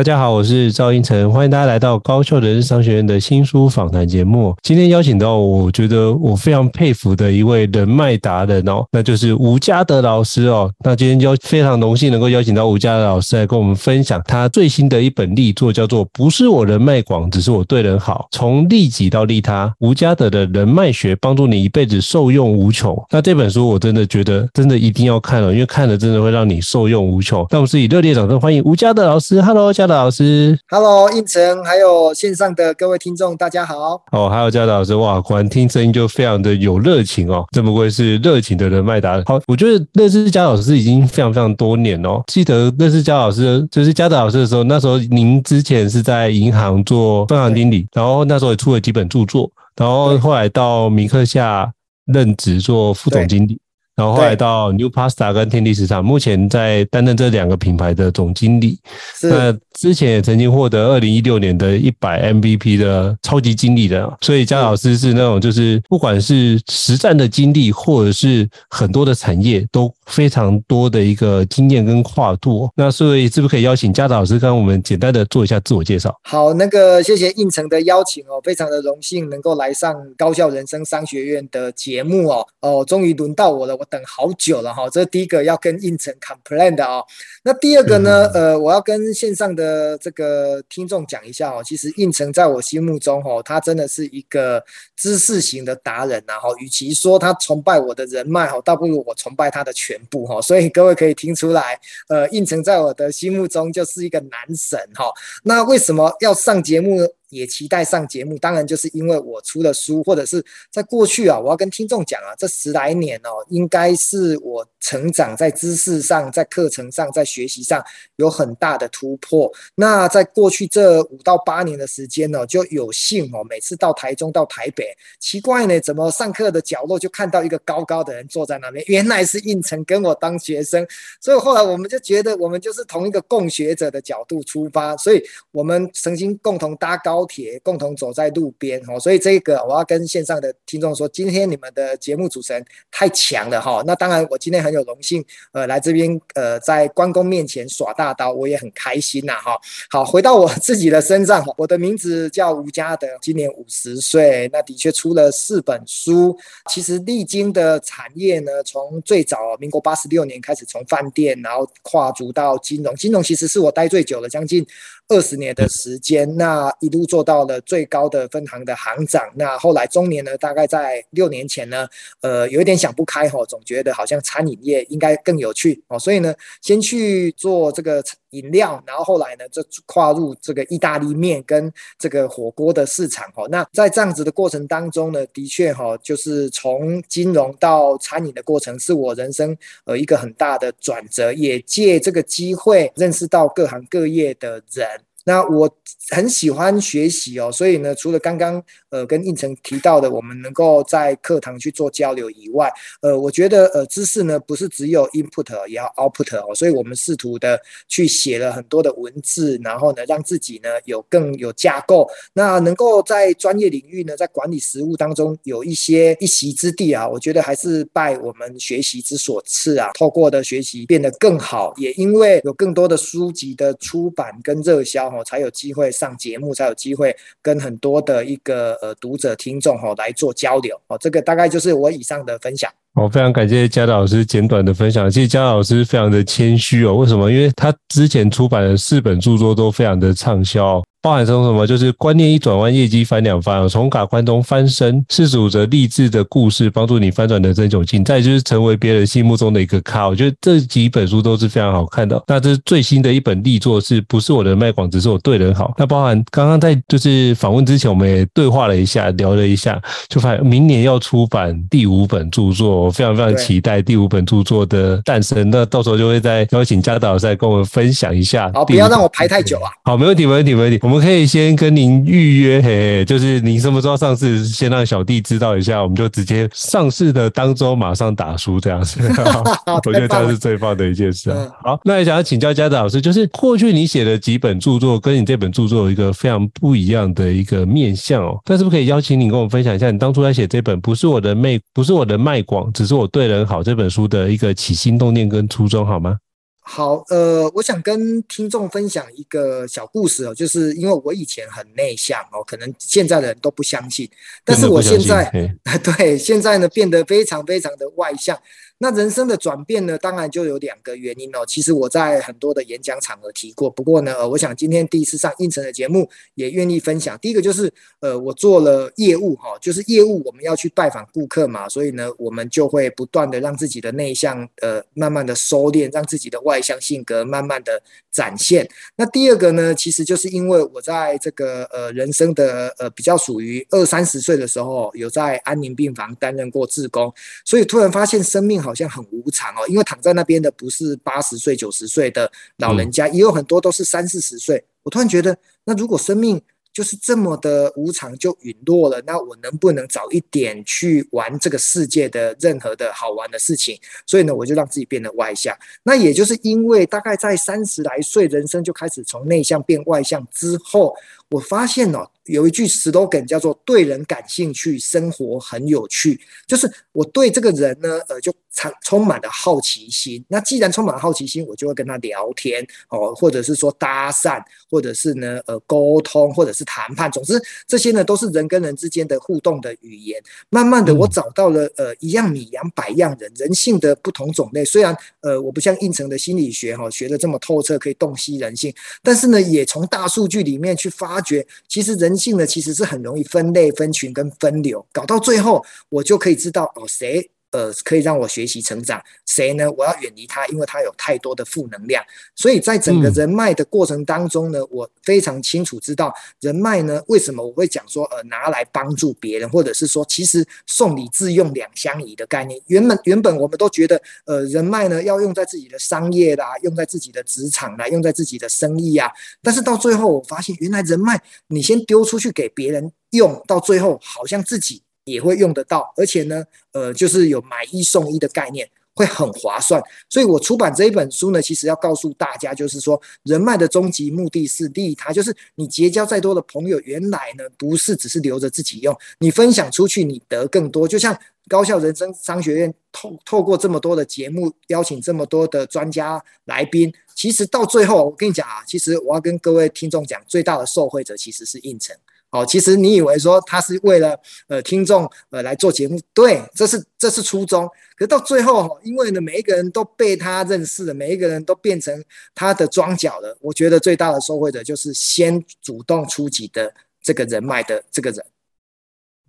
大家好，我是赵英成，欢迎大家来到高秀人商学院的新书访谈节目。今天邀请到我觉得我非常佩服的一位人脉达人哦，那就是吴家德老师哦。那今天就非常荣幸能够邀请到吴家德老师来跟我们分享他最新的一本力作，叫做《不是我人脉广，只是我对人好》，从利己到利他，吴家德的人脉学帮助你一辈子受用无穷。那这本书我真的觉得真的一定要看了，因为看了真的会让你受用无穷。那我们是以热烈掌声欢迎吴家德老师，Hello，家德。老师，Hello，胤丞，还有线上的各位听众，大家好。哦，还有嘉德老师，哇，果然听声音就非常的有热情哦，这不愧是热情的人脉达人。好，我觉得认识家德老师已经非常非常多年哦。记得认识家德老师，就是家德老师的时候，那时候您之前是在银行做分行经理，然后那时候也出了几本著作，然后后来到米克夏任职做副总经理。然后后来到 New Pasta 跟天地市场，目前在担任这两个品牌的总经理。那之前也曾经获得二零一六年的一百 MVP 的超级经理人，所以姜老师是那种就是不管是实战的经历，或者是很多的产业都非常多的一个经验跟跨度。那所以是不是可以邀请家老师跟我们简单的做一下自我介绍？好，那个谢谢应承的邀请哦，非常的荣幸能够来上高校人生商学院的节目哦。哦，终于轮到我了，我。等好久了哈，这是第一个要跟胤丞 complain 的哦。那第二个呢，呃，我要跟线上的这个听众讲一下哦。其实胤丞在我心目中哦，他真的是一个知识型的达人呐哈。与其说他崇拜我的人脉哈，倒不如我崇拜他的全部哈。所以各位可以听出来，呃，胤丞在我的心目中就是一个男神哈。那为什么要上节目呢？也期待上节目，当然就是因为我出了书，或者是在过去啊，我要跟听众讲啊，这十来年哦，应该是我成长在知识上、在课程上、在学习上有很大的突破。那在过去这五到八年的时间呢，就有幸哦，每次到台中、到台北，奇怪呢，怎么上课的角落就看到一个高高的人坐在那边，原来是应承跟我当学生，所以后来我们就觉得我们就是同一个共学者的角度出发，所以我们曾经共同搭高。高铁共同走在路边哦，所以这个我要跟线上的听众说，今天你们的节目主持人太强了哈。那当然，我今天很有荣幸呃来这边呃在关公面前耍大刀，我也很开心呐哈。好，回到我自己的身上，我的名字叫吴家德，今年五十岁，那的确出了四本书。其实历经的产业呢，从最早民国八十六年开始，从饭店，然后跨足到金融，金融其实是我待最久了，将近二十年的时间，那一路做到了最高的分行的行长。那后来中年呢，大概在六年前呢，呃，有一点想不开吼，总觉得好像餐饮业应该更有趣哦，所以呢，先去做这个。饮料，然后后来呢，就跨入这个意大利面跟这个火锅的市场哦。那在这样子的过程当中呢，的确哈，就是从金融到餐饮的过程，是我人生呃一个很大的转折，也借这个机会认识到各行各业的人。那我很喜欢学习哦，所以呢，除了刚刚呃跟应成提到的，我们能够在课堂去做交流以外，呃，我觉得呃知识呢不是只有 input 也要 output 哦，所以我们试图的去写了很多的文字，然后呢让自己呢有更有架构，那能够在专业领域呢在管理实务当中有一些一席之地啊，我觉得还是拜我们学习之所赐啊，透过的学习变得更好，也因为有更多的书籍的出版跟热销。哦，才有机会上节目，才有机会跟很多的一个呃读者听众哈来做交流哦。这个大概就是我以上的分享。哦非常感谢嘉老师简短的分享。其实嘉老师非常的谦虚哦，为什么？因为他之前出版的四本著作都非常的畅销。包含成什么？就是观念一转弯，业绩翻两番；从卡关中翻身，四十五则励志的故事，帮助你翻转人生窘境。再就是成为别人心目中的一个咖。我觉得这几本书都是非常好看的。那这是最新的一本力作，是不是我的卖广，只是我对人好？那包含刚刚在就是访问之前，我们也对话了一下，聊了一下，就发现明年要出版第五本著作，我非常非常期待第五本著作的诞生。那到时候就会再邀请嘉导再跟我们分享一下。好，不要让我排太久啊。好，没问题，没问题，没问题。我们可以先跟您预约，嘿嘿，就是您什么时候上市，先让小弟知道一下，我们就直接上市的当周马上打书这样子。我觉得这是最棒的一件事啊。好，那也想要请教嘉德老师，就是过去你写的几本著作，跟你这本著作有一个非常不一样的一个面向哦。那是不是可以邀请你跟我们分享一下，你当初在写这本不是我的卖，不是我的卖广，只是我对人好这本书的一个起心动念跟初衷好吗？好，呃，我想跟听众分享一个小故事哦，就是因为我以前很内向哦，可能现在的人都不相信，但是我现在，对，现在呢变得非常非常的外向。那人生的转变呢，当然就有两个原因哦。其实我在很多的演讲场合提过，不过呢，呃，我想今天第一次上应城的节目，也愿意分享。第一个就是，呃，我做了业务哈，就是业务我们要去拜访顾客嘛，所以呢，我们就会不断的让自己的内向，呃，慢慢的收敛，让自己的外向性格慢慢的展现。那第二个呢，其实就是因为我在这个呃人生的呃比较属于二三十岁的时候，有在安宁病房担任过志工，所以突然发现生命好。好像很无常哦，因为躺在那边的不是八十岁、九十岁的老人家，也有很多都是三四十岁。我突然觉得，那如果生命就是这么的无常，就陨落了，那我能不能早一点去玩这个世界的任何的好玩的事情？所以呢，我就让自己变得外向。那也就是因为大概在三十来岁，人生就开始从内向变外向之后，我发现哦。有一句 slogan 叫做“对人感兴趣，生活很有趣”，就是我对这个人呢，呃，就充充满了好奇心。那既然充满了好奇心，我就会跟他聊天哦，或者是说搭讪，或者是呢，呃，沟通，或者是谈判。总之，这些呢都是人跟人之间的互动的语言。慢慢的，我找到了呃，一样米养百样人，人性的不同种类。虽然呃，我不像应城的心理学哈、哦、学的这么透彻，可以洞悉人性，但是呢，也从大数据里面去发掘，其实人。性呢，其实是很容易分类、分群跟分流，搞到最后，我就可以知道哦，谁呃可以让我学习成长，谁呢，我要远离他，因为他有太多的负能量。所以在整个人脉的过程当中呢，我非常清楚知道人脉呢，为什么我会讲说呃拿来帮助别人，或者是说其实送礼自用两相宜的概念。原本原本我们都觉得呃人脉呢要用在自己的商业啦，用在自己的职场啦，用在自己的生意啊，但是到最后我发现，原来人脉你先丢出去给别人用，到最后好像自己。也会用得到，而且呢，呃，就是有买一送一的概念，会很划算。所以我出版这一本书呢，其实要告诉大家，就是说人脉的终极目的是利他，就是你结交再多的朋友，原来呢不是只是留着自己用，你分享出去，你得更多。就像高效人生商学院透透过这么多的节目，邀请这么多的专家来宾，其实到最后，我跟你讲啊，其实我要跟各位听众讲，最大的受惠者其实是胤丞。哦，其实你以为说他是为了呃听众呃来做节目，对，这是这是初衷。可到最后，因为呢每一个人都被他认识了，每一个人都变成他的桩脚了。我觉得最大的受惠者就是先主动出击的这个人脉的这个人。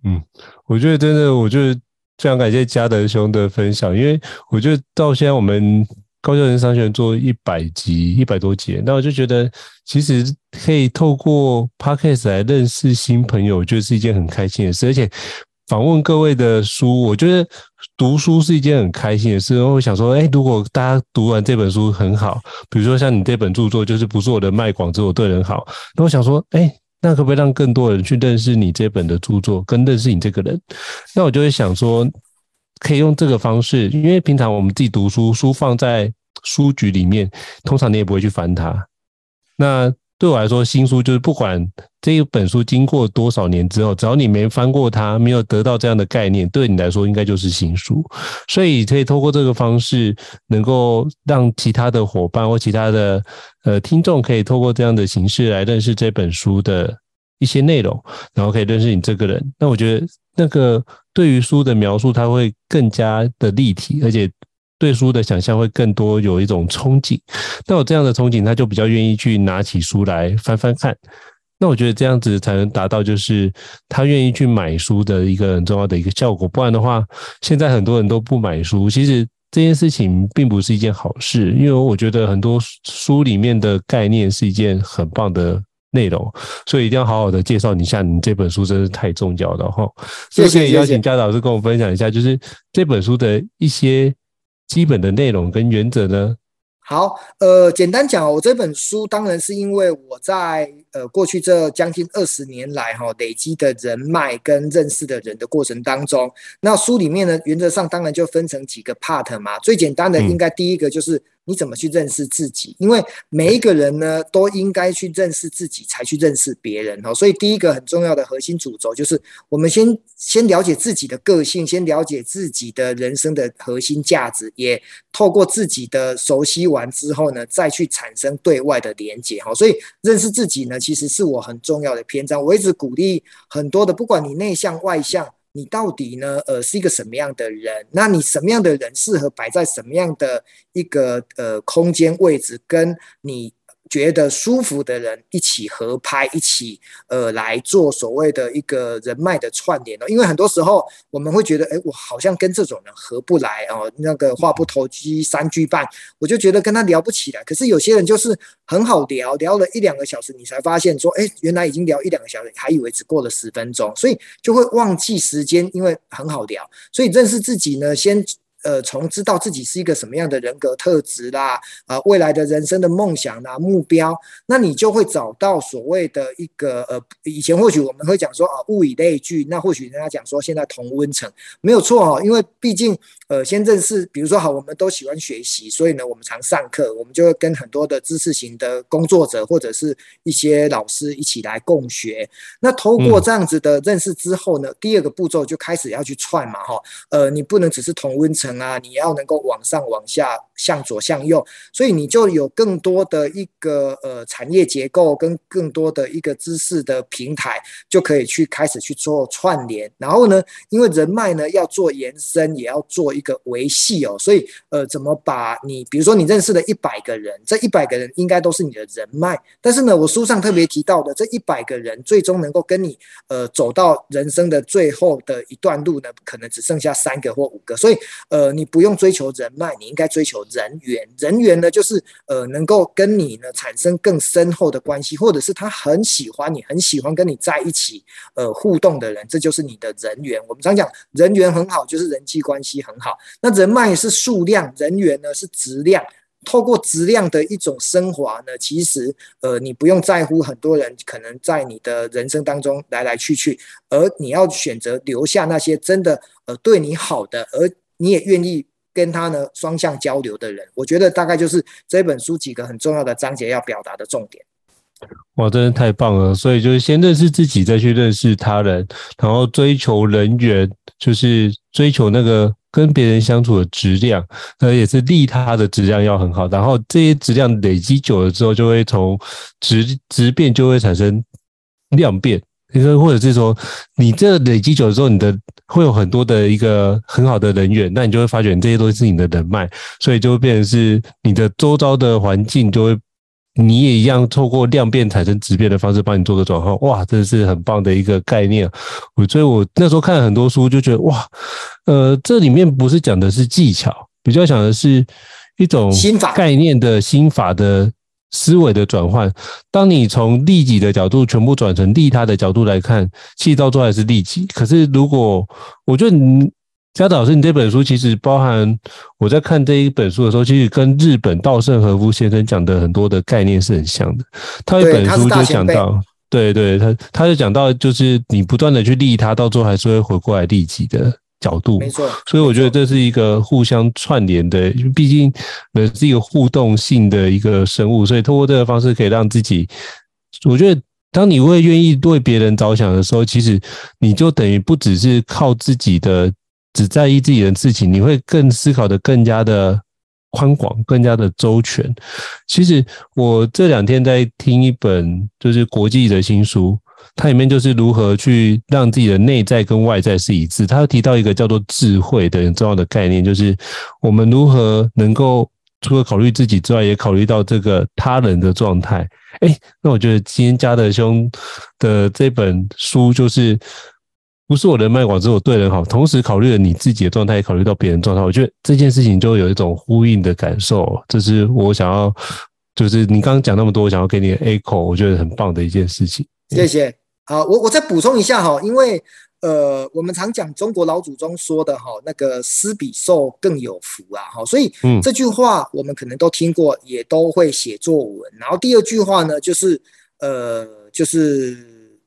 嗯，我觉得真的，我觉得非常感谢嘉德兄的分享，因为我觉得到现在我们。高教人商学院做一百集，一百多集，那我就觉得其实可以透过 Podcast 来认识新朋友，就是一件很开心的事。而且访问各位的书，我觉得读书是一件很开心的事。然后我想说，哎，如果大家读完这本书很好，比如说像你这本著作，就是不是我的卖广，只是我对人好。那我想说，哎，那可不可以让更多人去认识你这本的著作，跟认识你这个人？那我就会想说。可以用这个方式，因为平常我们自己读书，书放在书局里面，通常你也不会去翻它。那对我来说，新书就是不管这一本书经过多少年之后，只要你没翻过它，没有得到这样的概念，对你来说应该就是新书。所以可以透过这个方式，能够让其他的伙伴或其他的呃听众，可以透过这样的形式来认识这本书的一些内容，然后可以认识你这个人。那我觉得那个。对于书的描述，它会更加的立体，而且对书的想象会更多，有一种憧憬。那有这样的憧憬，他就比较愿意去拿起书来翻翻看。那我觉得这样子才能达到，就是他愿意去买书的一个很重要的一个效果。不然的话，现在很多人都不买书，其实这件事情并不是一件好事，因为我觉得很多书里面的概念是一件很棒的内容，所以一定要好好的介绍你一下，你这本书真是太重要了哈。所以可以邀请嘉导老师跟我分享一下，就是这本书的一些基本的内容跟原则呢？好，呃，简单讲，我这本书当然是因为我在呃过去这将近二十年来哈累积的人脉跟认识的人的过程当中，那书里面呢，原则上当然就分成几个 part 嘛，最简单的应该第一个就是。你怎么去认识自己？因为每一个人呢，都应该去认识自己，才去认识别人哦。所以第一个很重要的核心主轴就是，我们先先了解自己的个性，先了解自己的人生的核心价值，也透过自己的熟悉完之后呢，再去产生对外的连接哈。所以认识自己呢，其实是我很重要的篇章。我一直鼓励很多的，不管你内向外向。你到底呢？呃，是一个什么样的人？那你什么样的人适合摆在什么样的一个呃空间位置？跟你。觉得舒服的人一起合拍，一起呃来做所谓的一个人脉的串联哦。因为很多时候我们会觉得，哎，我好像跟这种人合不来哦，那个话不投机三句半，我就觉得跟他聊不起来。可是有些人就是很好聊，聊了一两个小时，你才发现说，哎，原来已经聊一两个小时，还以为只过了十分钟，所以就会忘记时间，因为很好聊。所以认识自己呢，先。呃，从知道自己是一个什么样的人格特质啦，啊、呃，未来的人生的梦想啦、目标，那你就会找到所谓的一个呃，以前或许我们会讲说啊，物以类聚，那或许人家讲说现在同温层没有错哦，因为毕竟呃，先认识，比如说好，我们都喜欢学习，所以呢，我们常上课，我们就会跟很多的知识型的工作者或者是一些老师一起来共学。那透过这样子的认识之后呢，嗯、第二个步骤就开始要去串嘛，哈，呃，你不能只是同温层。啊，你要能够往上往下，向左向右，所以你就有更多的一个呃产业结构跟更多的一个知识的平台，就可以去开始去做串联。然后呢，因为人脉呢要做延伸，也要做一个维系哦，所以呃，怎么把你比如说你认识的一百个人，这一百个人应该都是你的人脉，但是呢，我书上特别提到的这一百个人，最终能够跟你呃走到人生的最后的一段路呢，可能只剩下三个或五个，所以。呃，你不用追求人脉，你应该追求人缘。人缘呢，就是呃，能够跟你呢产生更深厚的关系，或者是他很喜欢你，很喜欢跟你在一起呃互动的人，这就是你的人缘。我们常讲人缘很好，就是人际关系很好。那人脉是数量，人缘呢是质量。透过质量的一种升华呢，其实呃，你不用在乎很多人可能在你的人生当中来来去去，而你要选择留下那些真的呃对你好的，而你也愿意跟他呢双向交流的人，我觉得大概就是这本书几个很重要的章节要表达的重点。哇，真的太棒了！所以就是先认识自己，再去认识他人，然后追求人缘，就是追求那个跟别人相处的质量，那也是利他的质量要很好。然后这些质量累积久了之后，就会从质质变就会产生量变。你说，或者是说，你这累积久了之后，你的会有很多的一个很好的人员，那你就会发觉这些都是你的人脉，所以就会变成是你的周遭的环境就会，你也一样透过量变产生质变的方式帮你做个转换。哇，这是很棒的一个概念。我所以，我那时候看了很多书，就觉得哇，呃，这里面不是讲的是技巧，比较讲的是一种概念的心法的。思维的转换，当你从利己的角度全部转成利他的角度来看，其实到最后还是利己。可是，如果我觉得你家导老师，你这本书其实包含我在看这一本书的时候，其实跟日本稻盛和夫先生讲的很多的概念是很像的。他一本书就讲到，对对，他他就讲到，就是你不断的去利他，到最后还是会回过来利己的。角度没错，所以我觉得这是一个互相串联的，因为毕竟人是一个互动性的一个生物，所以通过这个方式可以让自己，我觉得当你会愿意为别人着想的时候，其实你就等于不只是靠自己的，只在意自己的事情，你会更思考的更加的宽广，更加的周全。其实我这两天在听一本就是国际的新书。它里面就是如何去让自己的内在跟外在是一致。他提到一个叫做智慧的很重要的概念，就是我们如何能够除了考虑自己之外，也考虑到这个他人的状态。哎，那我觉得今天嘉德兄的这本书就是不是我人脉广，只有对人好，同时考虑了你自己的状态，也考虑到别人状态。我觉得这件事情就有一种呼应的感受。这是我想要，就是你刚刚讲那么多，我想要给你 echo，我觉得很棒的一件事情。谢谢。好，我我再补充一下哈，因为。呃，我们常讲中国老祖宗说的哈，那个施比受更有福啊，哈，所以这句话我们可能都听过，也都会写作文。然后第二句话呢，就是呃，就是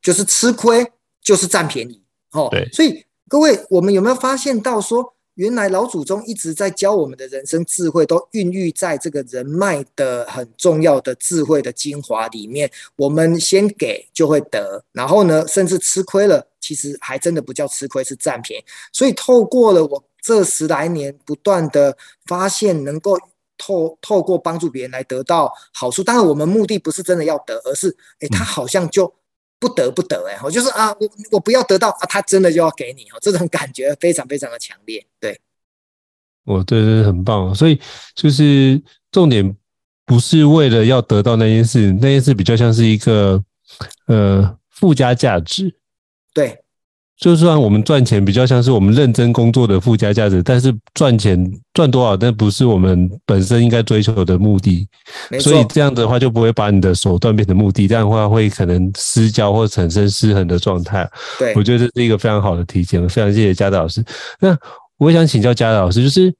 就是吃亏就是占便宜，哦，对。所以各位，我们有没有发现到说？原来老祖宗一直在教我们的人生智慧，都孕育在这个人脉的很重要的智慧的精华里面。我们先给就会得，然后呢，甚至吃亏了，其实还真的不叫吃亏，是占便宜。所以透过了我这十来年不断的发现，能够透透过帮助别人来得到好处。当然，我们目的不是真的要得，而是诶，他好像就。不得不得哎，我就是啊，我我不要得到啊，他真的就要给你哦，这种感觉非常非常的强烈。对，我对对很棒，所以就是重点不是为了要得到那件事，那件事比较像是一个呃附加价值。对。就算我们赚钱比较像是我们认真工作的附加价值，但是赚钱赚多少，但不是我们本身应该追求的目的。所以这样的话就不会把你的手段变成目的，这样的话会可能失焦或产生失衡的状态。对，我觉得这是一个非常好的提醒，非常谢谢嘉德老师。那我也想请教嘉德老师，就是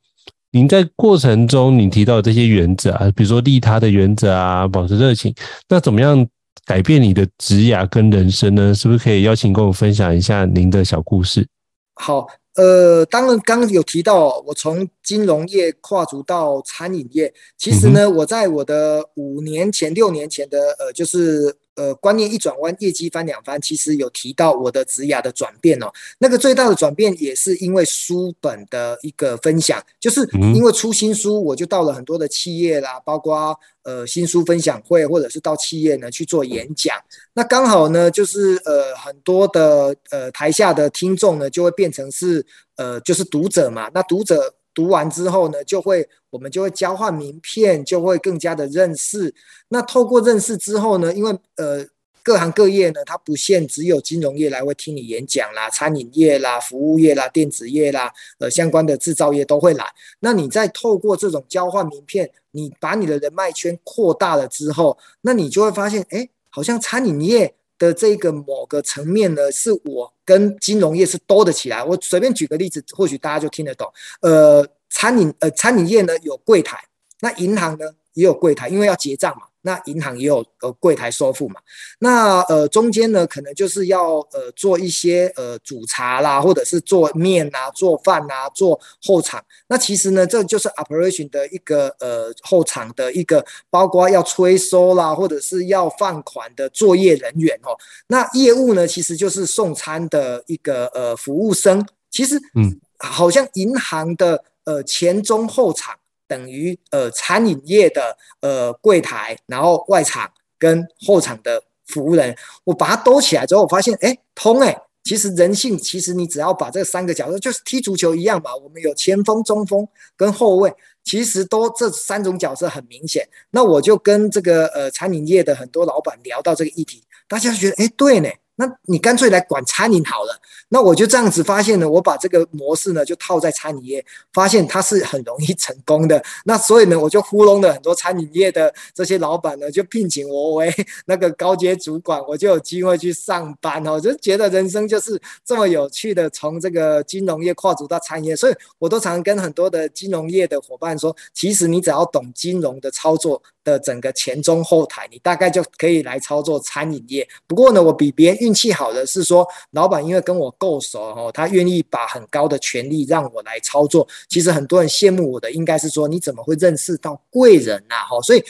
您在过程中你提到的这些原则啊，比如说利他的原则啊，保持热情，那怎么样？改变你的职涯跟人生呢？是不是可以邀请跟我分享一下您的小故事？好，呃，当然刚刚有提到，我从金融业跨足到餐饮业，其实呢，嗯、我在我的五年前、六年前的呃，就是。呃，观念一转弯，业绩翻两番。其实有提到我的职涯的转变哦，那个最大的转变也是因为书本的一个分享，就是因为出新书，我就到了很多的企业啦，包括呃新书分享会，或者是到企业呢去做演讲。那刚好呢，就是呃很多的呃台下的听众呢，就会变成是呃就是读者嘛。那读者。读完之后呢，就会我们就会交换名片，就会更加的认识。那透过认识之后呢，因为呃各行各业呢，它不限只有金融业来会听你演讲啦，餐饮业啦、服务业啦、电子业啦，呃相关的制造业都会来。那你再透过这种交换名片，你把你的人脉圈扩大了之后，那你就会发现，哎，好像餐饮业的这个某个层面呢，是我。跟金融业是兜得起来。我随便举个例子，或许大家就听得懂。呃，餐饮呃餐饮业呢有柜台，那银行呢也有柜台，因为要结账嘛。那银行也有呃柜台收付嘛，那呃中间呢可能就是要呃做一些呃煮茶啦，或者是做面啊、做饭啊、做后场。那其实呢这就是 operation 的一个呃后场的一个，包括要催收啦，或者是要放款的作业人员哦。那业务呢其实就是送餐的一个呃服务生。其实嗯，好像银行的呃前中后场。等于呃餐饮业的呃柜台，然后外场跟后场的服务人，我把它兜起来之后，我发现哎通哎，其实人性其实你只要把这三个角色，就是踢足球一样嘛，我们有前锋、中锋跟后卫，其实都这三种角色很明显。那我就跟这个呃餐饮业的很多老板聊到这个议题，大家觉得哎对呢。那你干脆来管餐饮好了。那我就这样子发现呢，我把这个模式呢就套在餐饮业，发现它是很容易成功的。那所以呢，我就糊弄了很多餐饮业的这些老板呢，就聘请我为那个高阶主管，我就有机会去上班哦。就觉得人生就是这么有趣的，从这个金融业跨足到餐饮业。所以我都常跟很多的金融业的伙伴说，其实你只要懂金融的操作的整个前中后台，你大概就可以来操作餐饮业。不过呢，我比别人运气好的是说，老板因为跟我够熟哦，他愿意把很高的权力让我来操作。其实很多人羡慕我的，应该是说你怎么会认识到贵人呐？哈，所以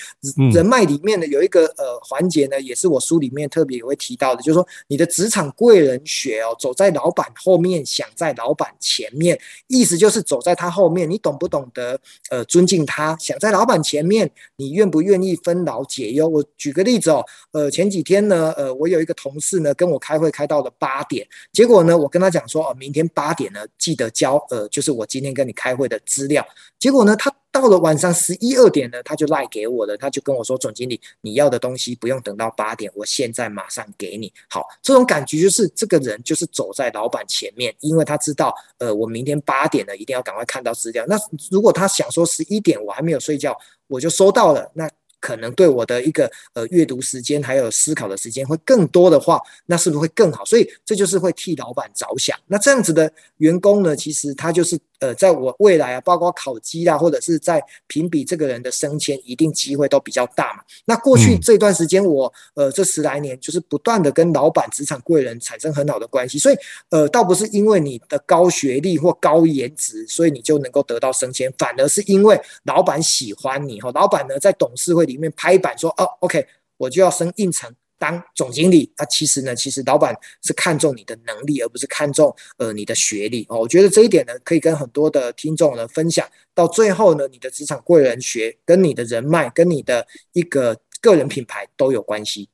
人脉里面呢有一个呃环节呢，也是我书里面特别也会提到的，就是说你的职场贵人学哦，走在老板后面，想在老板前面，意思就是走在他后面，你懂不懂得呃尊敬他？想在老板前面，你愿不愿意分劳解忧？我举个例子哦，呃，前几天呢，呃，我有一个同事呢，跟跟我开会开到了八点，结果呢，我跟他讲说，哦，明天八点呢，记得交，呃，就是我今天跟你开会的资料。结果呢，他到了晚上十一二点呢，他就赖给我了，他就跟我说：“总经理，你要的东西不用等到八点，我现在马上给你。”好，这种感觉就是这个人就是走在老板前面，因为他知道，呃，我明天八点呢一定要赶快看到资料。那如果他想说十一点我还没有睡觉，我就收到了，那。可能对我的一个呃阅读时间还有思考的时间会更多的话，那是不是会更好？所以这就是会替老板着想。那这样子的员工呢，其实他就是。呃，在我未来啊，包括考绩啊，或者是在评比这个人的升迁，一定机会都比较大嘛。那过去这段时间，我呃这十来年就是不断的跟老板、职场贵人产生很好的关系，所以呃，倒不是因为你的高学历或高颜值，所以你就能够得到升迁，反而是因为老板喜欢你哈。老板呢，在董事会里面拍板说，哦，OK，我就要升应成。当总经理，那其实呢，其实老板是看重你的能力，而不是看重呃你的学历哦。我觉得这一点呢，可以跟很多的听众呢分享。到最后呢，你的职场贵人学跟你的人脉，跟你的一个个人品牌都有关系。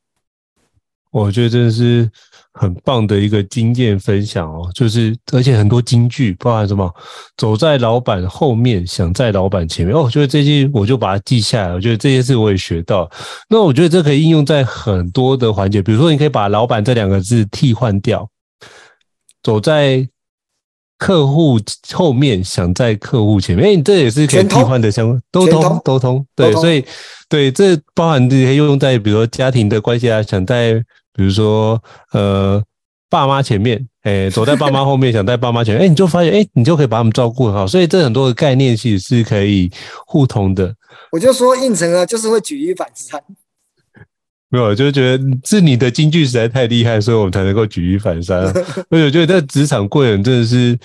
我觉得真的是很棒的一个经验分享哦，就是而且很多金句，包含什么走在老板后面，想在老板前面哦。我觉得这些我就把它记下来，我觉得这些事我也学到。那我觉得这可以应用在很多的环节，比如说你可以把“老板”这两个字替换掉，走在客户后面，想在客户前面。哎，你这也是可以替换的相关，都通都通。对，所以对这包含这些用在比如说家庭的关系啊，想在。比如说，呃，爸妈前面，哎、欸，走在爸妈后面，想在爸妈前面，哎、欸，你就发现，哎、欸，你就可以把他们照顾好。所以这很多的概念其实是可以互通的。我就说应承啊，就是会举一反三。没有，就是觉得是你的金句实在太厉害，所以我们才能够举一反三。而且我觉得在职场贵人真的是，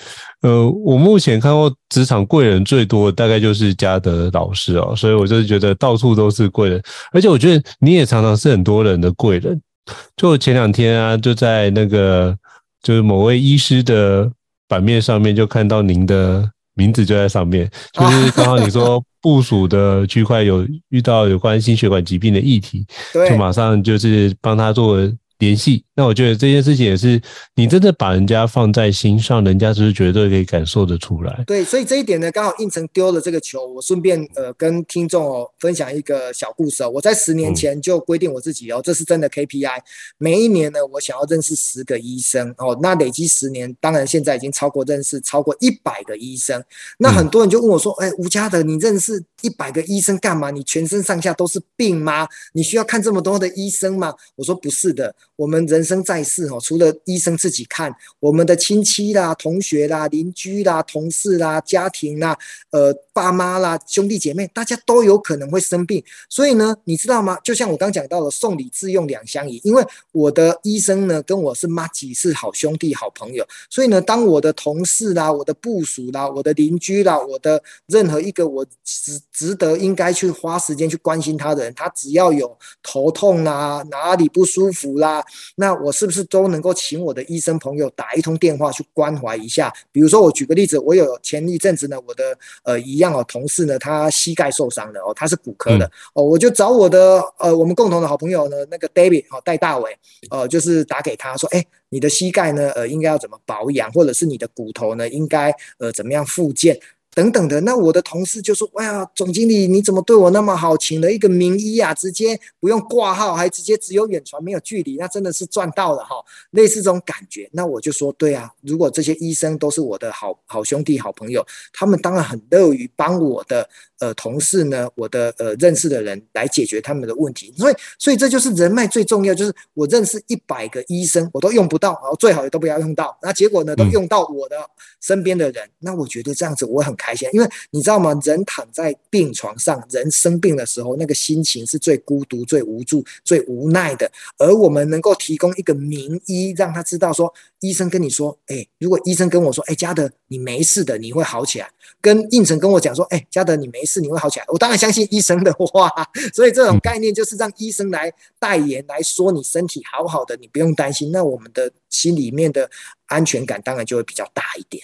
呃，我目前看过职场贵人最多的大概就是嘉德老师哦，所以我就是觉得到处都是贵人。而且我觉得你也常常是很多人的贵人。就前两天啊，就在那个就是某位医师的版面上面，就看到您的名字就在上面，就是刚好你说 部署的区块有遇到有关心血管疾病的议题，就马上就是帮他做。联系，那我觉得这件事情也是你真的把人家放在心上，人家就是绝对可以感受得出来。对，所以这一点呢，刚好应成丢了这个球，我顺便呃跟听众哦分享一个小故事哦。我在十年前就规定我自己哦，这是真的 KPI，每一年呢，我想要认识十个医生哦。那累积十年，当然现在已经超过认识超过一百个医生。那很多人就问我说：“哎，吴嘉德，你认识一百个医生干嘛？你全身上下都是病吗？你需要看这么多的医生吗？”我说：“不是的。”我们人生在世，哦，除了医生自己看，我们的亲戚啦、同学啦、邻居啦、同事啦、家庭啦、呃、爸妈啦、兄弟姐妹，大家都有可能会生病。所以呢，你知道吗？就像我刚讲到的，送礼自用两相宜。因为我的医生呢，跟我是妈几，是好兄弟、好朋友。所以呢，当我的同事啦、我的部属啦、我的邻居啦、我的任何一个我值值得应该去花时间去关心他的人，他只要有头痛啦、哪里不舒服啦。那我是不是都能够请我的医生朋友打一通电话去关怀一下？比如说，我举个例子，我有前一阵子呢，我的呃一样哦同事呢，他膝盖受伤了哦，他是骨科的哦，我就找我的呃我们共同的好朋友呢，那个 David 哦戴大伟呃，就是打给他说，哎，你的膝盖呢呃应该要怎么保养，或者是你的骨头呢应该呃怎么样复健？等等的，那我的同事就说：“哎呀，总经理你怎么对我那么好，请了一个名医啊，直接不用挂号，还直接只有远传没有距离，那真的是赚到了哈！类似这种感觉。”那我就说：“对啊，如果这些医生都是我的好好兄弟、好朋友，他们当然很乐于帮我的。”呃，同事呢，我的呃认识的人来解决他们的问题，所以所以这就是人脉最重要，就是我认识一百个医生，我都用不到，然后最好也都不要用到，那结果呢，都用到我的身边的人，那我觉得这样子我很开开心，因为你知道吗？人躺在病床上，人生病的时候，那个心情是最孤独、最无助、最无奈的，而我们能够提供一个名医，让他知道说，医生跟你说，哎，如果医生跟我说，哎，嘉德你没事的，你会好起来，跟应成跟我讲说，哎，嘉德你没。事你会好起来，我当然相信医生的话，所以这种概念就是让医生来代言来说你身体好好的，你不用担心。那我们的心里面的安全感当然就会比较大一点。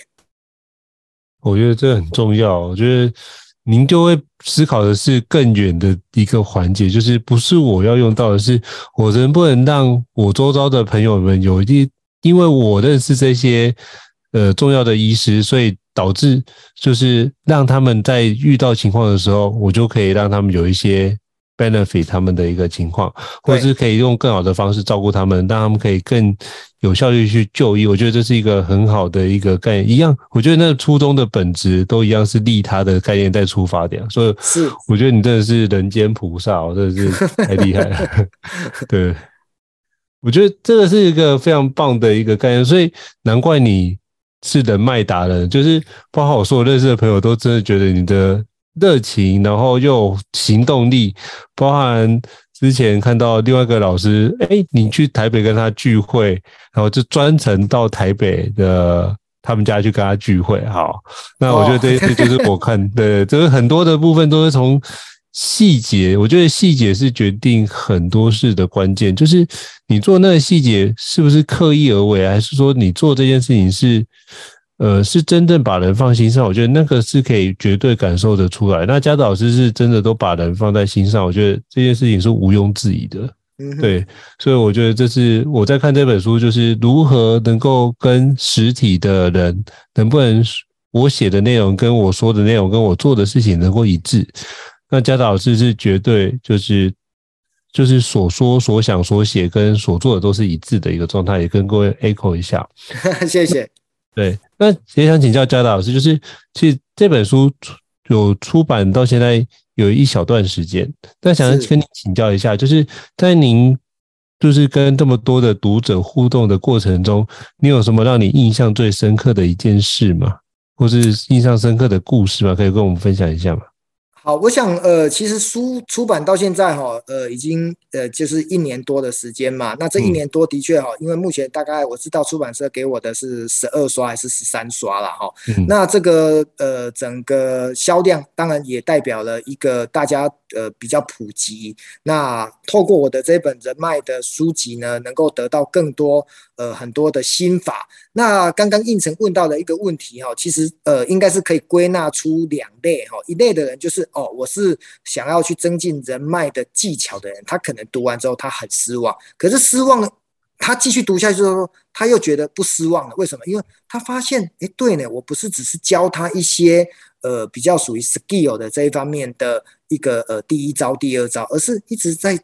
我觉得这很重要。我觉得您就会思考的是更远的一个环节，就是不是我要用到的是，我能不能让我周遭的朋友们有一，因为我认识这些呃重要的医师，所以。导致就是让他们在遇到情况的时候，我就可以让他们有一些 benefit 他们的一个情况，或者是可以用更好的方式照顾他们，让他们可以更有效率去就医。我觉得这是一个很好的一个概念。一样，我觉得那个初衷的本质都一样，是利他的概念在出发点。所以，是我觉得你真的是人间菩萨，真的是太厉害了。对，我觉得这个是一个非常棒的一个概念，所以难怪你是人脉达人，就是包括我所有认识的朋友都真的觉得你的。热情，然后又有行动力，包含之前看到另外一个老师，哎，你去台北跟他聚会，然后就专程到台北的他们家去跟他聚会。好，那我觉得这这就是我看对，就是很多的部分都是从细节，我觉得细节是决定很多事的关键，就是你做那个细节是不是刻意而为，还是说你做这件事情是。呃，是真正把人放心上，我觉得那个是可以绝对感受得出来。那嘉德老师是真的都把人放在心上，我觉得这件事情是毋庸置疑的。嗯，对，所以我觉得这是我在看这本书，就是如何能够跟实体的人，能不能我写的内容跟我说的内容跟我做的事情能够一致。那嘉德老师是绝对就是就是所说所想所写跟所做的都是一致的一个状态，也跟各位 echo 一下。谢谢。对，那也想请教嘉达老师，就是其实这本书有出版到现在有一小段时间，那想跟你请教一下，就是在您就是跟这么多的读者互动的过程中，你有什么让你印象最深刻的一件事吗？或是印象深刻的故事吗？可以跟我们分享一下吗？好，我想，呃，其实书出版到现在哈，呃，已经呃就是一年多的时间嘛。那这一年多的确哈，因为目前大概我知道出版社给我的是十二刷还是十三刷了哈。那这个呃整个销量当然也代表了一个大家呃比较普及。那透过我的这本人脉的书籍呢，能够得到更多呃很多的心法。那刚刚胤丞问到的一个问题哈，其实呃应该是可以归纳出两类哈，一类的人就是。哦，我是想要去增进人脉的技巧的人，他可能读完之后他很失望，可是失望，他继续读下去之后，他又觉得不失望了。为什么？因为他发现，哎，对呢，我不是只是教他一些呃比较属于 skill 的这一方面的一个呃第一招、第二招，而是一直在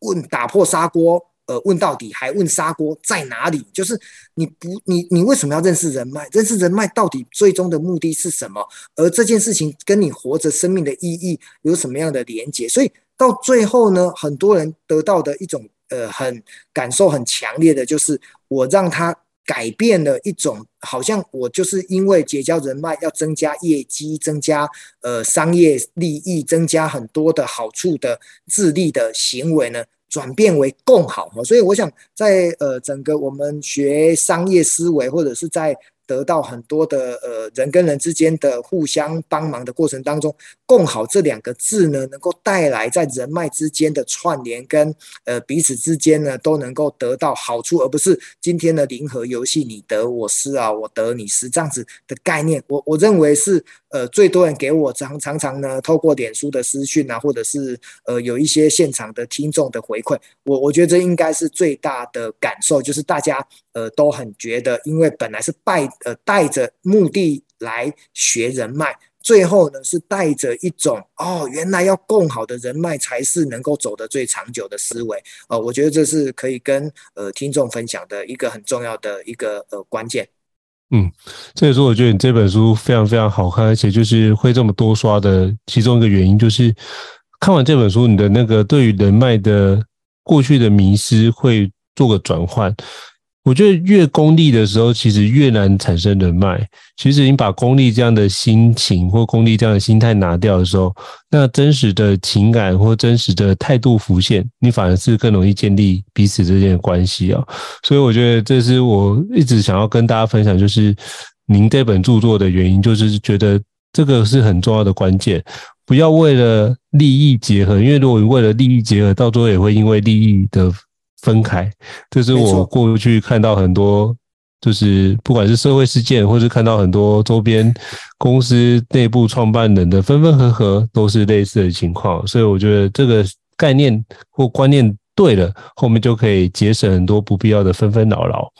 问打破砂锅。呃，问到底还问砂锅在哪里？就是你不，你你为什么要认识人脉？认识人脉到底最终的目的是什么？而这件事情跟你活着生命的意义有什么样的连结？所以到最后呢，很多人得到的一种呃很感受很强烈的，就是我让他改变了一种好像我就是因为结交人脉要增加业绩、增加呃商业利益、增加很多的好处的自利的行为呢。转变为更好，所以我想在呃整个我们学商业思维，或者是在。得到很多的呃人跟人之间的互相帮忙的过程当中，共好这两个字呢，能够带来在人脉之间的串联跟呃彼此之间呢都能够得到好处，而不是今天的零和游戏，你得我失啊，我得你失这样子的概念。我我认为是呃最多人给我常常常呢透过脸书的私讯啊，或者是呃有一些现场的听众的回馈，我我觉得这应该是最大的感受，就是大家呃都很觉得，因为本来是拜。呃，带着目的来学人脉，最后呢是带着一种哦，原来要共好的人脉才是能够走得最长久的思维。呃，我觉得这是可以跟呃听众分享的一个很重要的一个呃关键。嗯，所以说我觉得你这本书非常非常好看，而且就是会这么多刷的其中一个原因，就是看完这本书，你的那个对于人脉的过去的迷失会做个转换。我觉得越功利的时候，其实越难产生人脉。其实你把功利这样的心情或功利这样的心态拿掉的时候，那真实的情感或真实的态度浮现，你反而是更容易建立彼此之间的关系啊。所以我觉得这是我一直想要跟大家分享，就是您这本著作的原因，就是觉得这个是很重要的关键。不要为了利益结合，因为如果你为了利益结合，到最后也会因为利益的。分开，这是我过去看到很多，就是不管是社会事件，或是看到很多周边公司内部创办人的分分合合，都是类似的情况。所以我觉得这个概念或观念对了，后面就可以节省很多不必要的纷纷扰扰。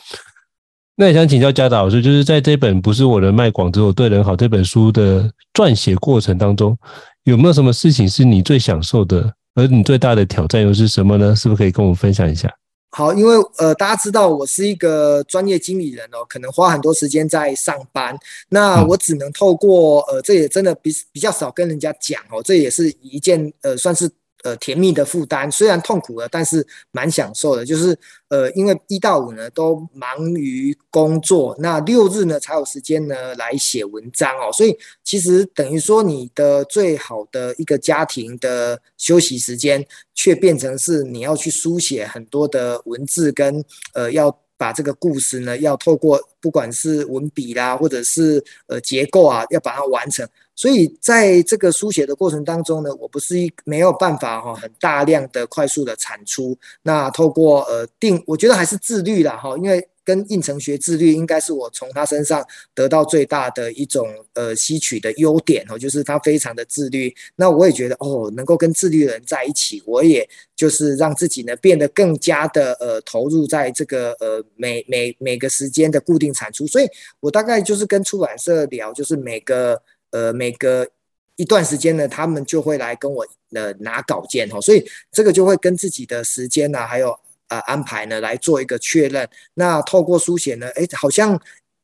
那也想请教嘉达老师，就是在这本不是我的卖广，只有对人好这本书的撰写过程当中，有没有什么事情是你最享受的？而你最大的挑战又是什么呢？是不是可以跟我们分享一下？好，因为呃，大家知道我是一个专业经理人哦，可能花很多时间在上班，那我只能透过呃，这也真的比比较少跟人家讲哦，这也是一件呃，算是。呃，甜蜜的负担虽然痛苦了，但是蛮享受的。就是呃，因为一到五呢都忙于工作，那六日呢才有时间呢来写文章哦。所以其实等于说，你的最好的一个家庭的休息时间，却变成是你要去书写很多的文字跟呃要。把这个故事呢，要透过不管是文笔啦，或者是呃结构啊，要把它完成。所以在这个书写的过程当中呢，我不是一没有办法哈，很大量的快速的产出。那透过呃定，我觉得还是自律啦哈，因为。跟胤丞学自律，应该是我从他身上得到最大的一种呃吸取的优点哦，就是他非常的自律。那我也觉得哦，能够跟自律的人在一起，我也就是让自己呢变得更加的呃投入在这个呃每每每个时间的固定产出。所以我大概就是跟出版社聊，就是每个呃每个一段时间呢，他们就会来跟我呃拿稿件哦，所以这个就会跟自己的时间呢还有。啊、呃，安排呢来做一个确认。那透过书写呢，哎，好像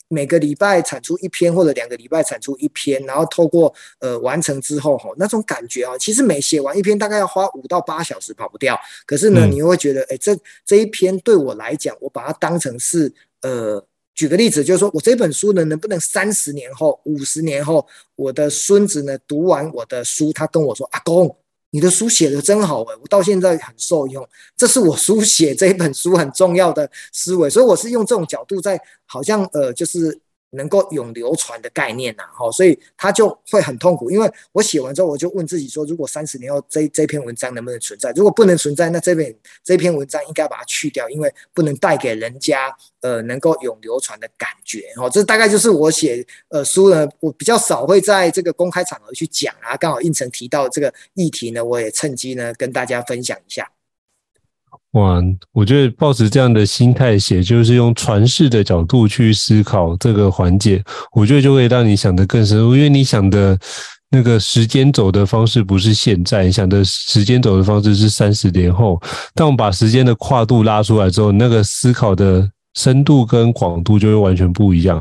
每个礼拜产出一篇，或者两个礼拜产出一篇，然后透过呃完成之后，哈，那种感觉啊，其实每写完一篇大概要花五到八小时跑不掉。可是呢，嗯、你又会觉得，哎，这这一篇对我来讲，我把它当成是呃，举个例子，就是说我这本书呢，能不能三十年后、五十年后，我的孙子呢读完我的书，他跟我说，阿公。你的书写的真好诶，我到现在很受用，这是我书写这本书很重要的思维，所以我是用这种角度在，好像呃就是。能够永流传的概念呐，哈，所以他就会很痛苦，因为我写完之后，我就问自己说，如果三十年后这这篇文章能不能存在？如果不能存在，那这篇这篇文章应该把它去掉，因为不能带给人家呃能够永流传的感觉，哦，这大概就是我写呃书呢，我比较少会在这个公开场合去讲啊，刚好应成提到这个议题呢，我也趁机呢跟大家分享一下。哇，我觉得抱持这样的心态写，就是用传世的角度去思考这个环节，我觉得就会让你想得更深入，因为你想的那个时间走的方式不是现在，想的时间走的方式是三十年后。当我们把时间的跨度拉出来之后，那个思考的深度跟广度就会完全不一样。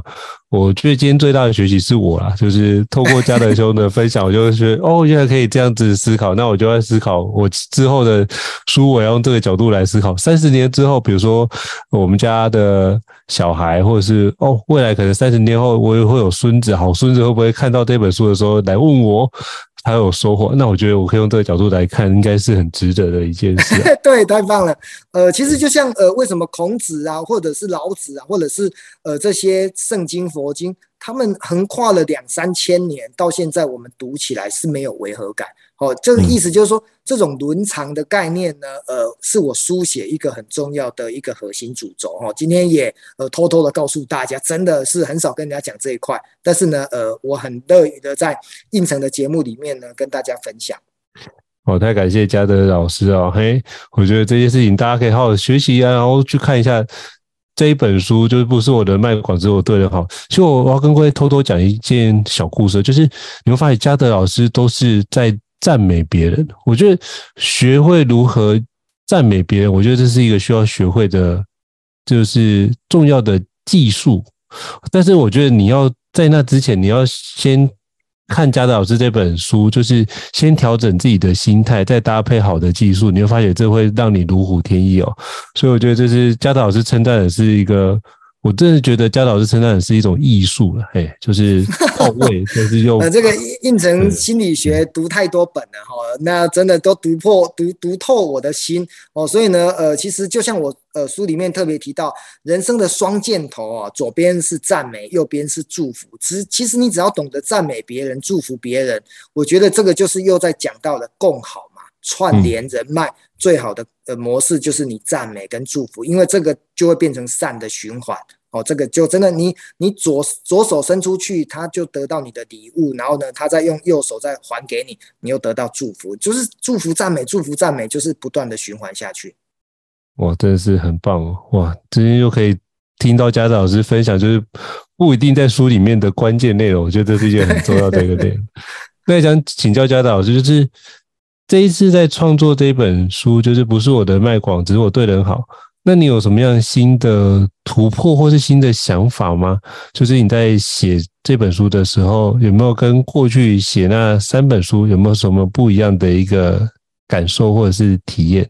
我觉得今天最大的学习是我啦，就是透过家德兄的分享，我就是觉得 哦，原来可以这样子思考。那我就在思考，我之后的书，我要用这个角度来思考。三十年之后，比如说我们家的小孩，或者是哦，未来可能三十年后我也会有孙子，好孙子会不会看到这本书的时候来问我？还有收获，那我觉得我可以用这个角度来看，应该是很值得的一件事。对，太棒了。呃，其实就像呃，为什么孔子啊，或者是老子啊，或者是呃这些圣经佛经，他们横跨了两三千年，到现在我们读起来是没有违和感。哦，这个意思就是说，这种伦常的概念呢，呃，是我书写一个很重要的一个核心主轴。哦，今天也呃偷偷的告诉大家，真的是很少跟人家讲这一块，但是呢，呃，我很乐于的在应城的节目里面呢跟大家分享。哦，太感谢嘉德老师哦，嘿，我觉得这件事情大家可以好好学习啊，然后去看一下这一本书，就是不是我的卖广，只我对人好。其实我我要跟各位偷偷讲一件小故事，就是你会发现嘉德老师都是在。赞美别人，我觉得学会如何赞美别人，我觉得这是一个需要学会的，就是重要的技术。但是我觉得你要在那之前，你要先看嘉德老师这本书，就是先调整自己的心态，再搭配好的技术，你会发现这会让你如虎添翼哦。所以我觉得这是嘉德老师称赞的是一个。我真的觉得嘉德老师称赞是一种艺术了，嘿，就是 到位，就是用呃，这个应成心理学读太多本了哈，那真的都读破、读读透我的心哦。所以呢，呃，其实就像我呃书里面特别提到，人生的双箭头啊，左边是赞美，右边是祝福。其实，其实你只要懂得赞美别人、祝福别人，我觉得这个就是又在讲到了共好嘛，串联人脉最好的呃模式就是你赞美跟祝福，因为这个就会变成善的循环。哦，这个就真的你，你左左手伸出去，他就得到你的礼物，然后呢，他再用右手再还给你，你又得到祝福，就是祝福赞美，祝福赞美，就是不断的循环下去。哇，真的是很棒哦！哇，今天又可以听到嘉德老师分享，就是不一定在书里面的关键内容，我觉得这是一件很重要的一个点。那想请教嘉德老师，就是这一次在创作这一本书，就是不是我的卖广，只是我对人好。那你有什么样新的突破或是新的想法吗？就是你在写这本书的时候，有没有跟过去写那三本书有没有什么不一样的一个感受或者是体验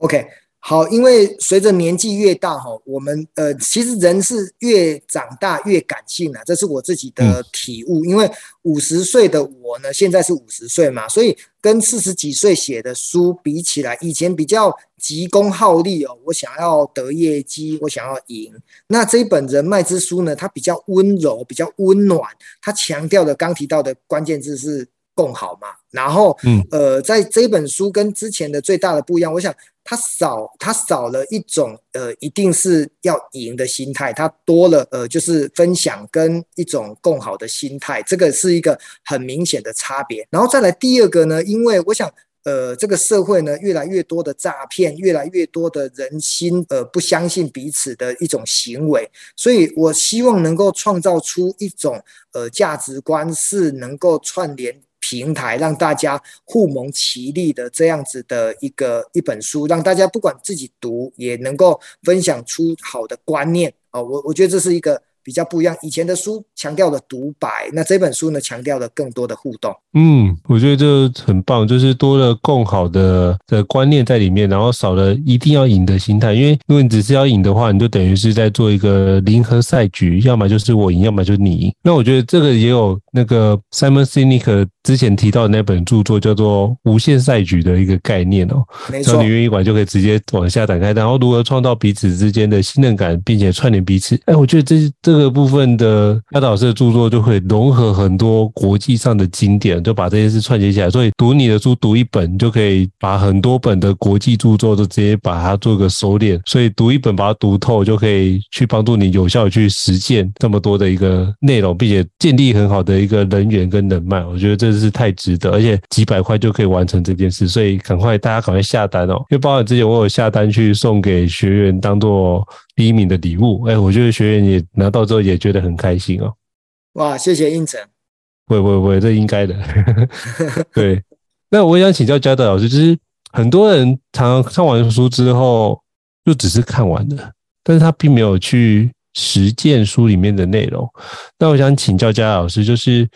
？OK。好，因为随着年纪越大，哈，我们呃，其实人是越长大越感性啊，这是我自己的体悟。因为五十岁的我呢，现在是五十岁嘛，所以跟四十几岁写的书比起来，以前比较急功好利哦，我想要得业绩，我想要赢。那这一本人脉之书呢，它比较温柔，比较温暖，它强调的刚提到的关键字是共好嘛。然后，嗯，呃，在这本书跟之前的最大的不一样，我想。它少，它少了一种呃，一定是要赢的心态，它多了呃，就是分享跟一种共好的心态，这个是一个很明显的差别。然后再来第二个呢，因为我想呃，这个社会呢，越来越多的诈骗，越来越多的人心呃不相信彼此的一种行为，所以我希望能够创造出一种呃价值观，是能够串联。平台让大家互蒙其利的这样子的一个一本书，让大家不管自己读也能够分享出好的观念啊！我我觉得这是一个。比较不一样，以前的书强调了独白，那这本书呢，强调了更多的互动。嗯，我觉得这很棒，就是多了更好的的观念在里面，然后少了一定要赢的心态。因为如果你只是要赢的话，你就等于是在做一个零和赛局，要么就是我赢，要么就是你赢。那我觉得这个也有那个 Simon Sinek 之前提到的那本著作叫做《无限赛局》的一个概念哦。没错，只要你愿意玩，就可以直接往下展开，然后如何创造彼此之间的信任感，并且串联彼此。哎，我觉得这这。个部分的嘉德老师的著作就会融合很多国际上的经典，就把这些事串接起来。所以读你的书读一本，就可以把很多本的国际著作都直接把它做个收敛。所以读一本把它读透，就可以去帮助你有效去实践这么多的一个内容，并且建立很好的一个人缘跟人脉。我觉得这是太值得，而且几百块就可以完成这件事。所以赶快大家赶快下单哦！因为包括之前我有下单去送给学员当做。第一名的礼物，哎，我觉得学员也拿到之后也觉得很开心哦。哇，谢谢应成。会会会，这应该的。对，那我也想请教嘉德老师，就是很多人常常看完书之后，就只是看完了，但是他并没有去实践书里面的内容。那我想请教嘉德老师，就是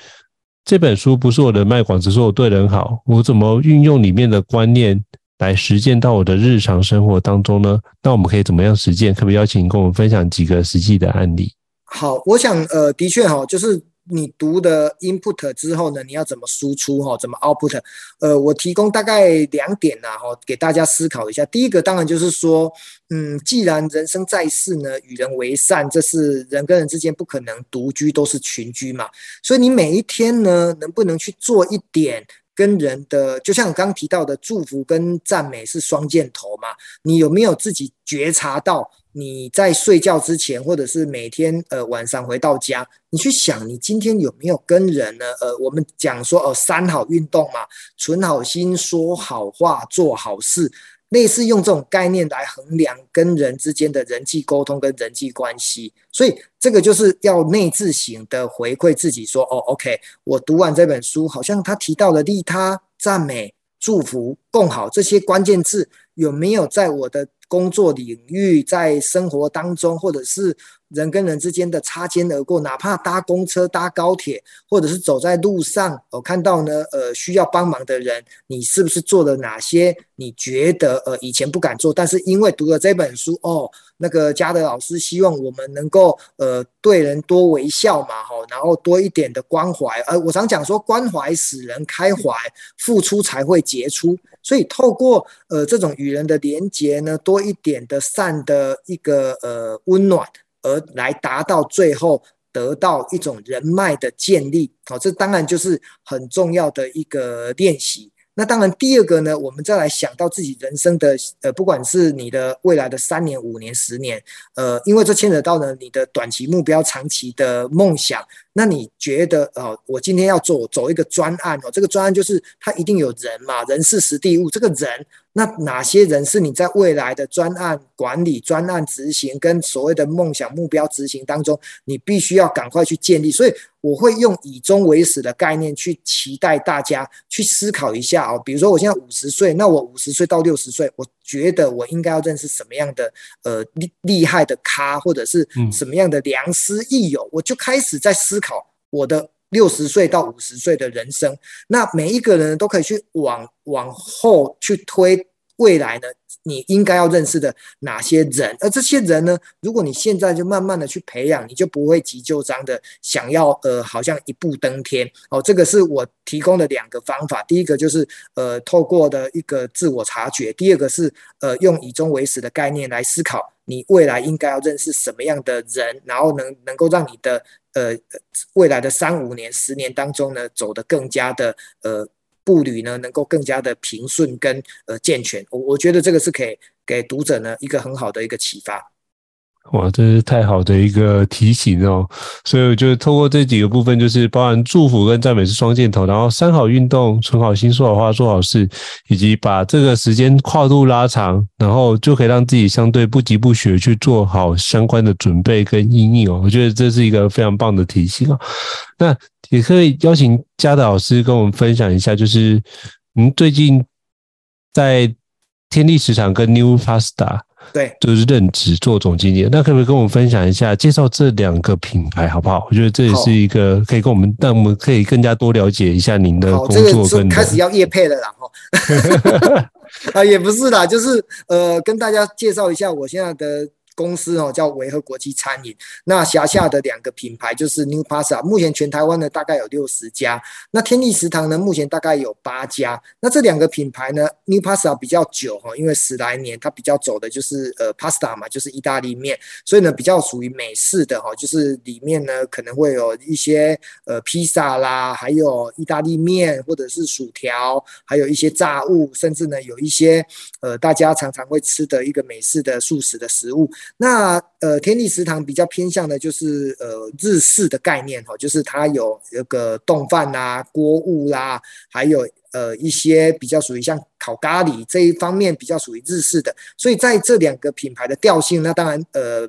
这本书不是我的卖广，只是我对人好，我怎么运用里面的观念？来实践到我的日常生活当中呢？那我们可以怎么样实践？可不可以邀请你跟我们分享几个实际的案例？好，我想呃，的确哈，就是你读的 input 之后呢，你要怎么输出哈？怎么 output？呃，我提供大概两点呐哈，给大家思考一下。第一个当然就是说，嗯，既然人生在世呢，与人为善，这是人跟人之间不可能独居，都是群居嘛。所以你每一天呢，能不能去做一点？跟人的，就像刚提到的，祝福跟赞美是双箭头嘛。你有没有自己觉察到，你在睡觉之前，或者是每天呃晚上回到家，你去想，你今天有没有跟人呢？呃，我们讲说哦，三好运动嘛，存好心，说好话，做好事。类似用这种概念来衡量跟人之间的人际沟通跟人际关系，所以这个就是要内自省的回馈自己说，哦，OK，我读完这本书，好像他提到了利他、赞美、祝福、共好这些关键字，有没有在我的工作领域，在生活当中，或者是人跟人之间的擦肩而过，哪怕搭公车、搭高铁，或者是走在路上，我看到呢，呃，需要帮忙的人，你是不是做了哪些？你觉得呃以前不敢做，但是因为读了这本书，哦，那个嘉德老师希望我们能够呃对人多微笑嘛，哈，然后多一点的关怀。呃，我常讲说，关怀使人开怀，付出才会杰出。所以透过呃这种与人的连结呢，多一点的善的一个呃温暖，而来达到最后得到一种人脉的建立。好，这当然就是很重要的一个练习。那当然，第二个呢，我们再来想到自己人生的呃，不管是你的未来的三年、五年、十年，呃，因为这牵扯到呢你的短期目标、长期的梦想，那你觉得哦，我今天要走走一个专案哦，这个专案就是它一定有人嘛，人事实地物，这个人。那哪些人是你在未来的专案管理、专案执行跟所谓的梦想目标执行当中，你必须要赶快去建立。所以我会用以终为始的概念去期待大家去思考一下哦。比如说我现在五十岁，那我五十岁到六十岁，我觉得我应该要认识什么样的呃厉厉害的咖，或者是什么样的良师益友，我就开始在思考我的。六十岁到五十岁的人生，那每一个人都可以去往往后去推未来呢？你应该要认识的哪些人？而这些人呢？如果你现在就慢慢的去培养，你就不会急就章的想要呃，好像一步登天哦。这个是我提供的两个方法。第一个就是呃，透过的一个自我察觉；第二个是呃，用以终为始的概念来思考，你未来应该要认识什么样的人，然后能能够让你的呃未来的三五年、十年当中呢，走得更加的呃。步履呢，能够更加的平顺跟呃健全，我我觉得这个是可以给读者呢一个很好的一个启发。哇，这是太好的一个提醒哦！所以我觉得透过这几个部分，就是包含祝福跟赞美是双箭头，然后三好运动、存好心、说好话、做好事，以及把这个时间跨度拉长，然后就可以让自己相对不疾不徐去做好相关的准备跟因应哦。我觉得这是一个非常棒的提醒哦。那也可以邀请嘉德老师跟我们分享一下，就是您最近在天地市场跟 New Pasta。对，就是任职做总经理，那可不可以跟我们分享一下，介绍这两个品牌好不好？我觉得这也是一个可以跟我们，让我们可以更加多了解一下您的工作跟。开始要业配了啦，哈，啊，也不是啦，就是呃，跟大家介绍一下我现在的。公司哦叫维和国际餐饮，那辖下的两个品牌就是 New Pasta，目前全台湾呢大概有六十家，那天地食堂呢目前大概有八家。那这两个品牌呢，New Pasta 比较久哈，因为十来年它比较走的就是呃 Pasta 嘛，就是意大利面，所以呢比较属于美式的哈，就是里面呢可能会有一些呃披萨啦，还有意大利面或者是薯条，还有一些炸物，甚至呢有一些呃大家常常会吃的一个美式的素食的食物。那呃，天地食堂比较偏向的就是呃日式的概念哈，就是它有那个冻饭啦、锅物啦，还有呃一些比较属于像烤咖喱这一方面比较属于日式的，所以在这两个品牌的调性，那当然呃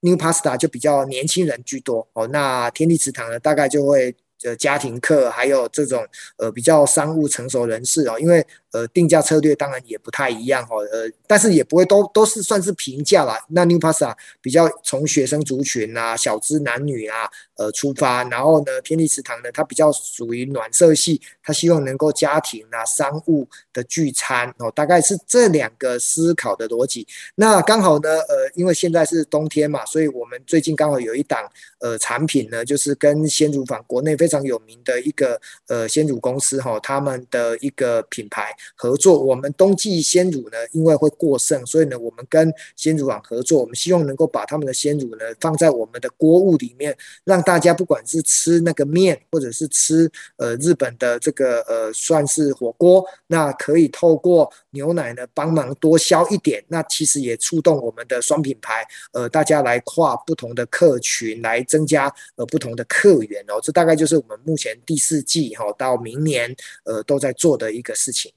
，New Pasta 就比较年轻人居多哦，那天地食堂呢，大概就会呃家庭课，还有这种呃比较商务成熟人士哦，因为。呃，定价策略当然也不太一样哦，呃，但是也不会都都是算是平价啦。那 New Passa 比较从学生族群啊、小资男女啊，呃出发，然后呢，天地食堂呢，它比较属于暖色系，它希望能够家庭啊、商务的聚餐哦，大概是这两个思考的逻辑。那刚好呢，呃，因为现在是冬天嘛，所以我们最近刚好有一档呃产品呢，就是跟鲜乳坊国内非常有名的一个呃鲜乳公司哈，他们的一个品牌。合作，我们冬季鲜乳呢，因为会过剩，所以呢，我们跟鲜乳网合作，我们希望能够把他们的鲜乳呢放在我们的锅物里面，让大家不管是吃那个面，或者是吃呃日本的这个呃算是火锅，那可以透过牛奶呢帮忙多消一点，那其实也触动我们的双品牌，呃，大家来跨不同的客群，来增加呃不同的客源哦，这大概就是我们目前第四季哈到明年呃都在做的一个事情。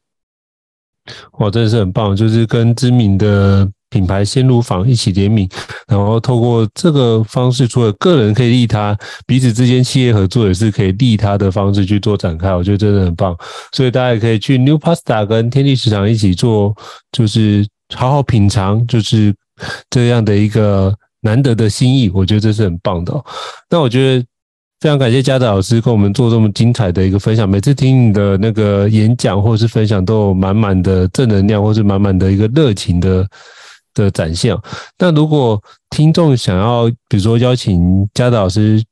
哇，真的是很棒！就是跟知名的品牌鲜乳坊一起联名，然后透过这个方式，除了个人可以利他，彼此之间企业合作也是可以利他的方式去做展开。我觉得真的很棒，所以大家也可以去 New Pasta 跟天地市场一起做，就是好好品尝，就是这样的一个难得的心意。我觉得这是很棒的。那我觉得。非常感谢嘉德老师跟我们做这么精彩的一个分享。每次听你的那个演讲或者是分享，都有满满的正能量，或是满满的一个热情的的展现。那如果听众想要，比如说邀请嘉德老师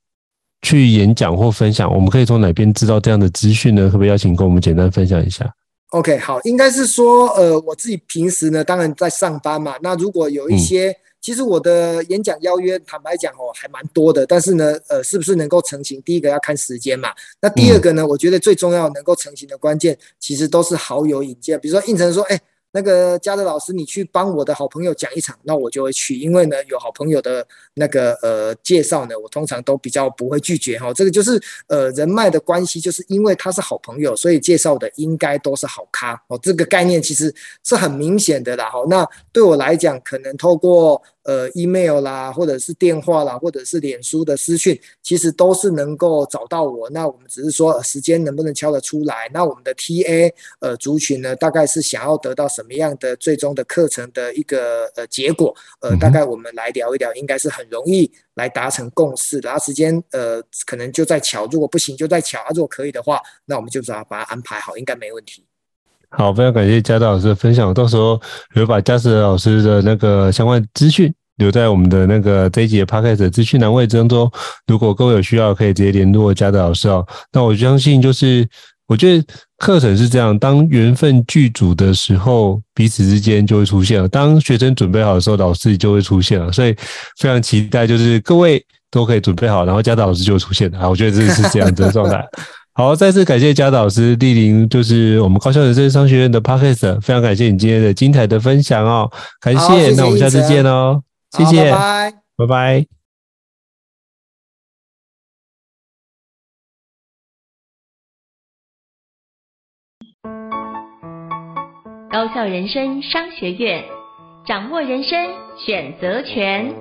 去演讲或分享，我们可以从哪边知道这样的资讯呢？可不可以邀请跟我们简单分享一下？OK，好，应该是说，呃，我自己平时呢，当然在上班嘛。那如果有一些、嗯其实我的演讲邀约，坦白讲哦，还蛮多的。但是呢，呃，是不是能够成型？第一个要看时间嘛。那第二个呢，我觉得最重要能够成型的关键，其实都是好友引荐。比如说应承说，哎，那个嘉德老师，你去帮我的好朋友讲一场，那我就会去，因为呢，有好朋友的那个呃介绍呢，我通常都比较不会拒绝哈。这个就是呃人脉的关系，就是因为他是好朋友，所以介绍的应该都是好咖哦。这个概念其实是很明显的啦。哈，那对我来讲，可能透过。呃，email 啦，或者是电话啦，或者是脸书的私讯，其实都是能够找到我。那我们只是说时间能不能敲得出来？那我们的 TA 呃族群呢，大概是想要得到什么样的最终的课程的一个呃结果？呃，大概我们来聊一聊，应该是很容易来达成共识的。然后时间呃可能就在巧，如果不行就在巧，啊，如果可以的话，那我们就只要把它安排好，应该没问题。好，非常感谢嘉德老师的分享。到时候我会把嘉德老师的那个相关资讯留在我们的那个这一集的 Podcast 的资讯栏位当中。如果各位有需要，可以直接联络嘉德老师哦。那我相信，就是我觉得课程是这样：当缘分具足的时候，彼此之间就会出现了；当学生准备好的时候，老师就会出现了。所以非常期待，就是各位都可以准备好，然后嘉德老师就会出现啊！我觉得这是这样子的状态。好，再次感谢嘉导老师莅临，就是我们高校人生商学院的 Podcast，非常感谢你今天的精彩的分享哦，感谢，谢谢，那我们下次见哦，谢谢，拜拜，拜拜。高校人生商学院，掌握人生选择权。